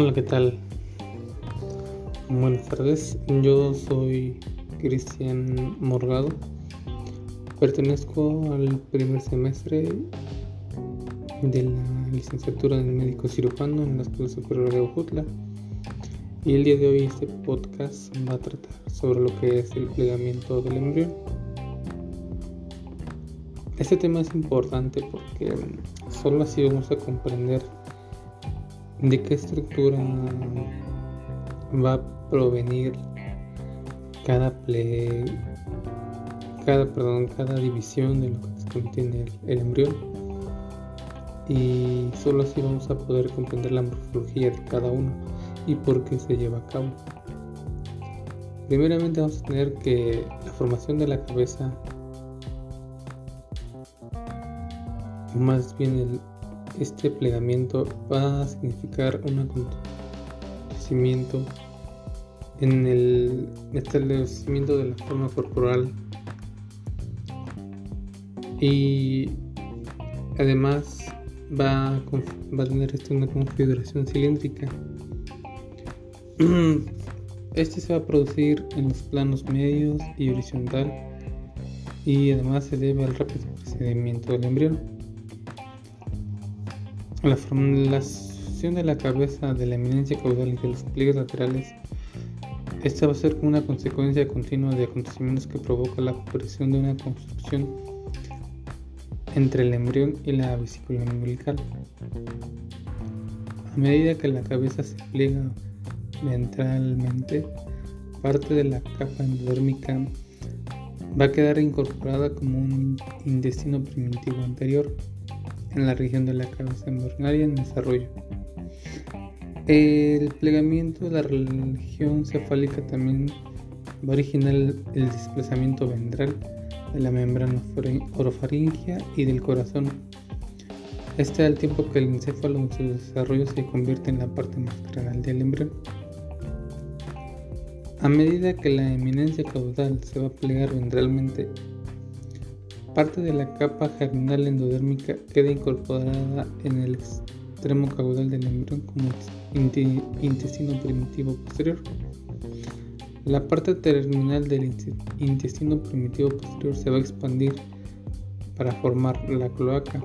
Hola, ¿qué tal? Buenas tardes, yo soy Cristian Morgado, pertenezco al primer semestre de la licenciatura de médico cirujano en la Escuela Superior de Ojutla y el día de hoy este podcast va a tratar sobre lo que es el plegamiento del embrión. Este tema es importante porque solo así vamos a comprender de qué estructura va a provenir cada ple cada perdón cada división de lo que contiene el, embrión y solo así vamos a poder comprender la morfología de cada uno y por qué se lleva a cabo. Primeramente vamos a tener que la formación de la cabeza más bien el, este plegamiento va a significar un acontecimiento en el establecimiento de la forma corporal y además va a, va a tener una configuración cilíndrica. Este se va a producir en los planos medios y horizontal y además se debe al rápido procedimiento del embrión. La formulación de la cabeza de la eminencia caudal y de los pliegues laterales esta va a ser una consecuencia continua de acontecimientos que provoca la aparición de una construcción entre el embrión y la vesícula umbilical. A medida que la cabeza se pliega ventralmente, parte de la capa endodérmica va a quedar incorporada como un intestino primitivo anterior en la región de la cabeza embrionaria en desarrollo. El plegamiento de la región cefálica también va a originar el, desplazamiento ventral de la membrana orofaringia y del corazón. Este al tiempo que el encéfalo en su desarrollo se convierte en la parte más craneal del embrión. A medida que la eminencia caudal se va a plegar ventralmente, Parte de la capa germinal endodérmica queda incorporada en el extremo caudal del embrión como intestino primitivo posterior. La parte terminal del intestino primitivo posterior se va a expandir para formar la cloaca.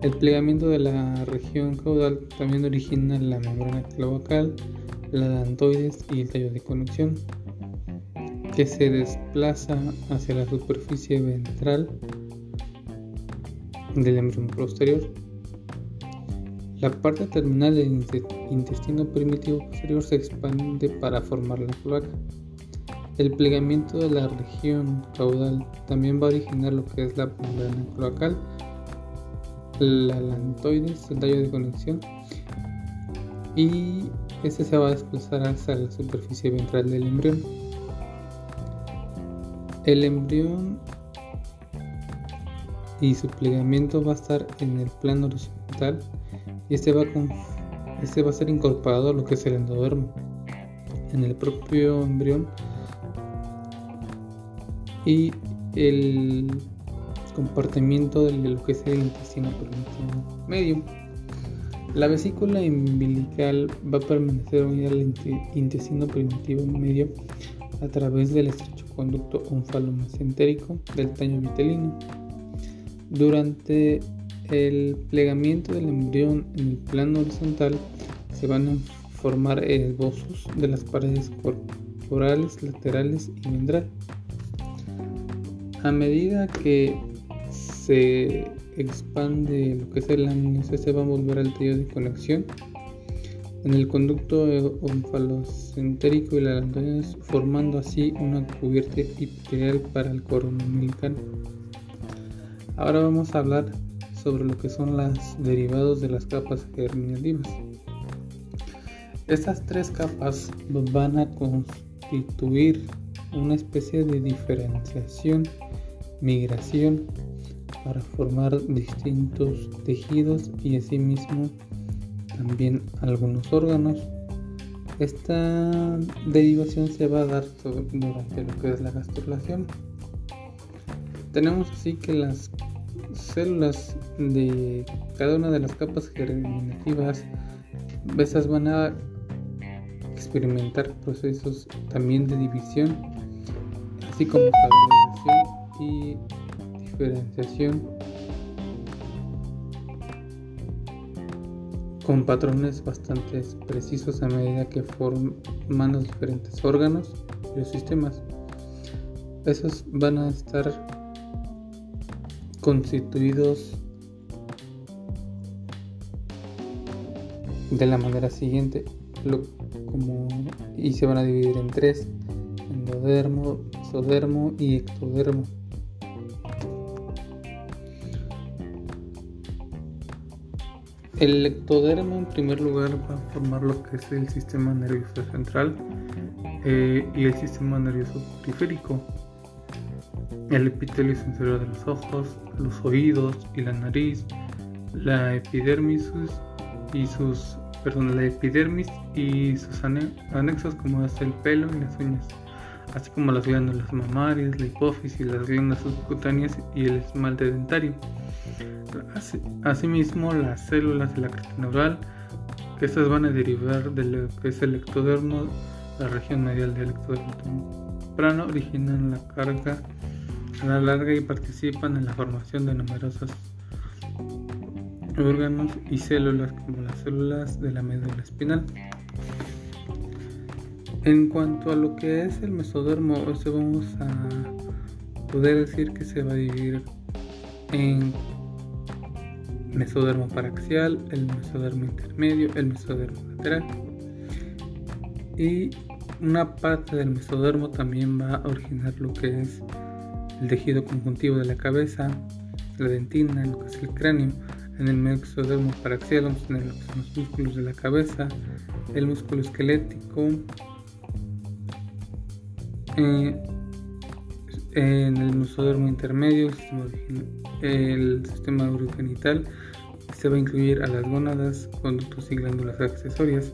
El plegamiento de la región caudal también origina la membrana cloacal, la dantoides y el tallo de conexión que se desplaza hacia la superficie ventral del embrión posterior. La parte terminal del intestino primitivo posterior se expande para formar la cloaca. El plegamiento de la región caudal también va a originar lo que es la membrana cloacal, la lantoides, el tallo de conexión, y este se va a desplazar hacia la superficie ventral del embrión. El embrión y su plegamiento va a estar en el plano horizontal. Y este va, a, este va a ser incorporado a lo que es el endodermo. En el propio embrión. Y el compartimiento de lo que es el intestino medio. La vesícula umbilical va a permanecer unida al intestino primitivo medio a través del estrecho conducto onfalomesentérico del taño vitelino. Durante el plegamiento del embrión en el plano horizontal se van a formar esbozos de las paredes corporales, laterales y ventral. A medida que se expande lo que es el ángulo, se va a volver al tallo de conexión en el conducto onfalocentérico y la lantoides, formando así una cubierta epitelial para el umbilical. Ahora vamos a hablar sobre lo que son los derivados de las capas germinativas. Estas tres capas van a constituir una especie de diferenciación, migración, para formar distintos tejidos y asimismo también algunos órganos. Esta derivación se va a dar durante lo que es la gastrulación. Tenemos así que las células de cada una de las capas germinativas Estas van a experimentar procesos también de división, así como su y diferenciación con patrones bastante precisos a medida que forman los diferentes órganos y los sistemas. Esos van a estar constituidos de la manera siguiente y se van a dividir en tres endodermo, mesodermo y ectodermo el ectodermo en primer lugar va a formar lo que es el sistema nervioso central eh, y el sistema nervioso periférico. El epitelio sensorial de los ojos, los oídos y la nariz, la epidermis y sus, perdón, la epidermis y sus anexos como es el pelo y las uñas, así como las glándulas mamarias, la hipófisis, las glándulas subcutáneas y el esmalte dentario. Asimismo, las células de la cresta neural, que estas van a derivar de lo que es el ectodermo, la región medial del ectodermo temprano, originan la carga a la larga y participan en la formación de numerosos órganos y células como las células de la médula espinal. En cuanto a lo que es el mesodermo, vamos a poder decir que se va a dividir en mesodermo paraxial, el mesodermo intermedio, el mesodermo lateral. Y una parte del mesodermo también va a originar lo que es el tejido conjuntivo de la cabeza, la dentina, lo que es el cráneo. En el mesodermo paraxial vamos a tener los músculos de la cabeza, el músculo esquelético, eh, en el mesodermo intermedio, el sistema urogenital, se va a incluir a las gónadas, conductos y glándulas accesorias,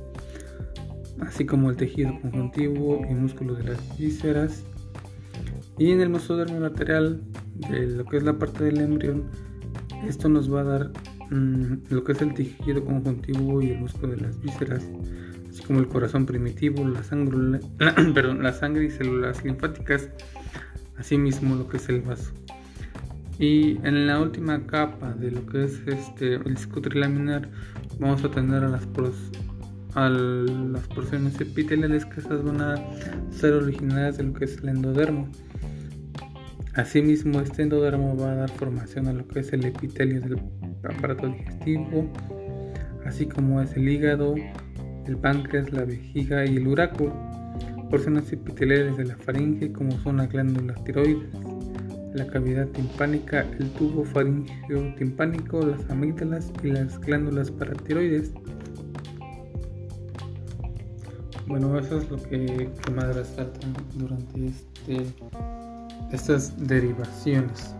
así como el tejido conjuntivo y músculo de las vísceras, y en el mesodermo lateral, de lo que es la parte del embrión, esto nos va a dar mm, lo que es el tejido conjuntivo y el músculo de las vísceras, como el corazón primitivo, la sangre, perdón, la sangre y células linfáticas, asimismo lo que es el vaso. Y en la última capa de lo que es este, el disco trilaminar, vamos a tener a las, porciones epiteliales que esas van a ser originarias de lo que es el endodermo. Asimismo, este endodermo va a dar formación a lo que es el epitelio del aparato digestivo, así como es el hígado, el páncreas, la vejiga y el uraco. Porciones epiteliales de la faringe, como son las glándulas tiroides, la cavidad timpánica, el tubo faringeo timpánico, las amígdalas y las glándulas paratiroides. Bueno, eso es lo que, que más resalta durante este estas derivaciones.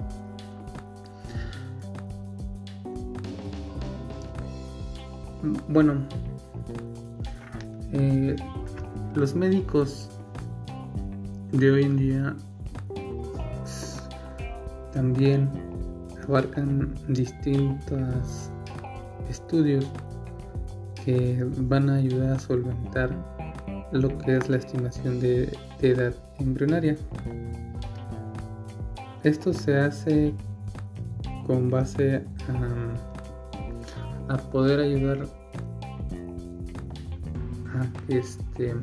Bueno, eh, los médicos de hoy en día también abarcan distintos estudios que van a ayudar a solventar lo que es la estimación de edad embrionaria. Esto se hace con base a, poder ayudar este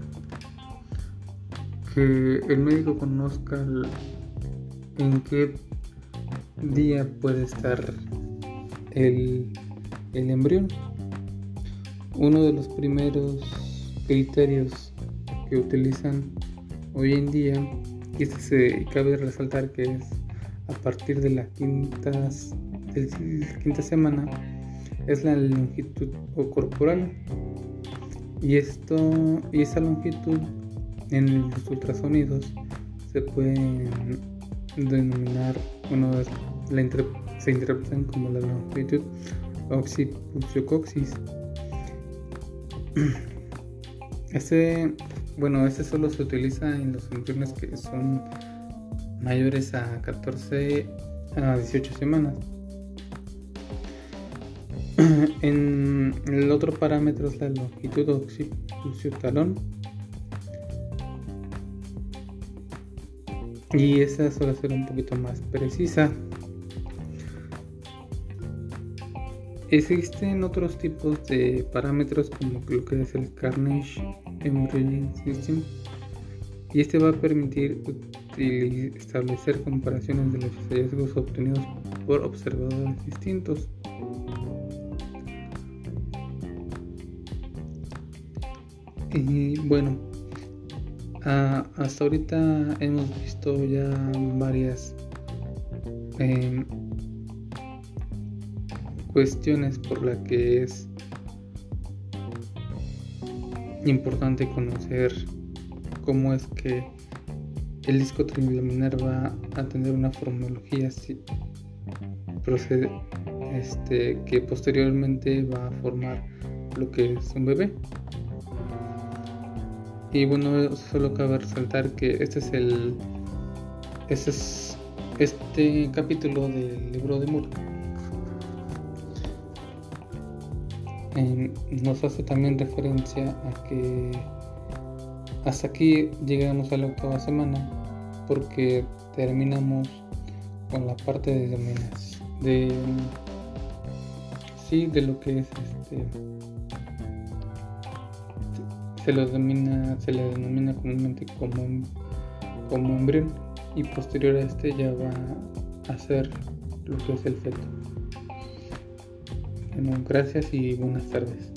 que el médico conozca en qué día puede estar el, el embrión. Uno de los primeros criterios que utilizan hoy en día, y este se cabe resaltar que es a partir de la quinta, quinta semana es la longitud corporal y esto y esa longitud en los ultrasonidos se puede denominar bueno la se interpretan como la longitud occiputiocoxis este bueno este solo se utiliza en los embriones que son mayores a 14 a 18 semanas. En el otro parámetro es la longitud occipital y esa suele ser un poquito más precisa. Existen otros tipos de parámetros como lo que es el Carnage Embryology System y este va a permitir establecer comparaciones de los hallazgos obtenidos por observadores distintos. Y bueno, hasta ahorita hemos visto ya varias em, cuestiones por las que es importante conocer cómo es que el disco trilaminar va a tener una formología procede, este, que posteriormente va a formar lo que es un bebé. Y bueno, solo cabe resaltar que este es el este es este capítulo del libro de Moore. nos hace también referencia a que hasta aquí llegamos a la octava semana porque terminamos con la parte de dominación de sí de lo que es este se lo denomina se le denomina comúnmente como como embrión y posterior a este ya va a ser lo que es el feto. Gracias y buenas tardes.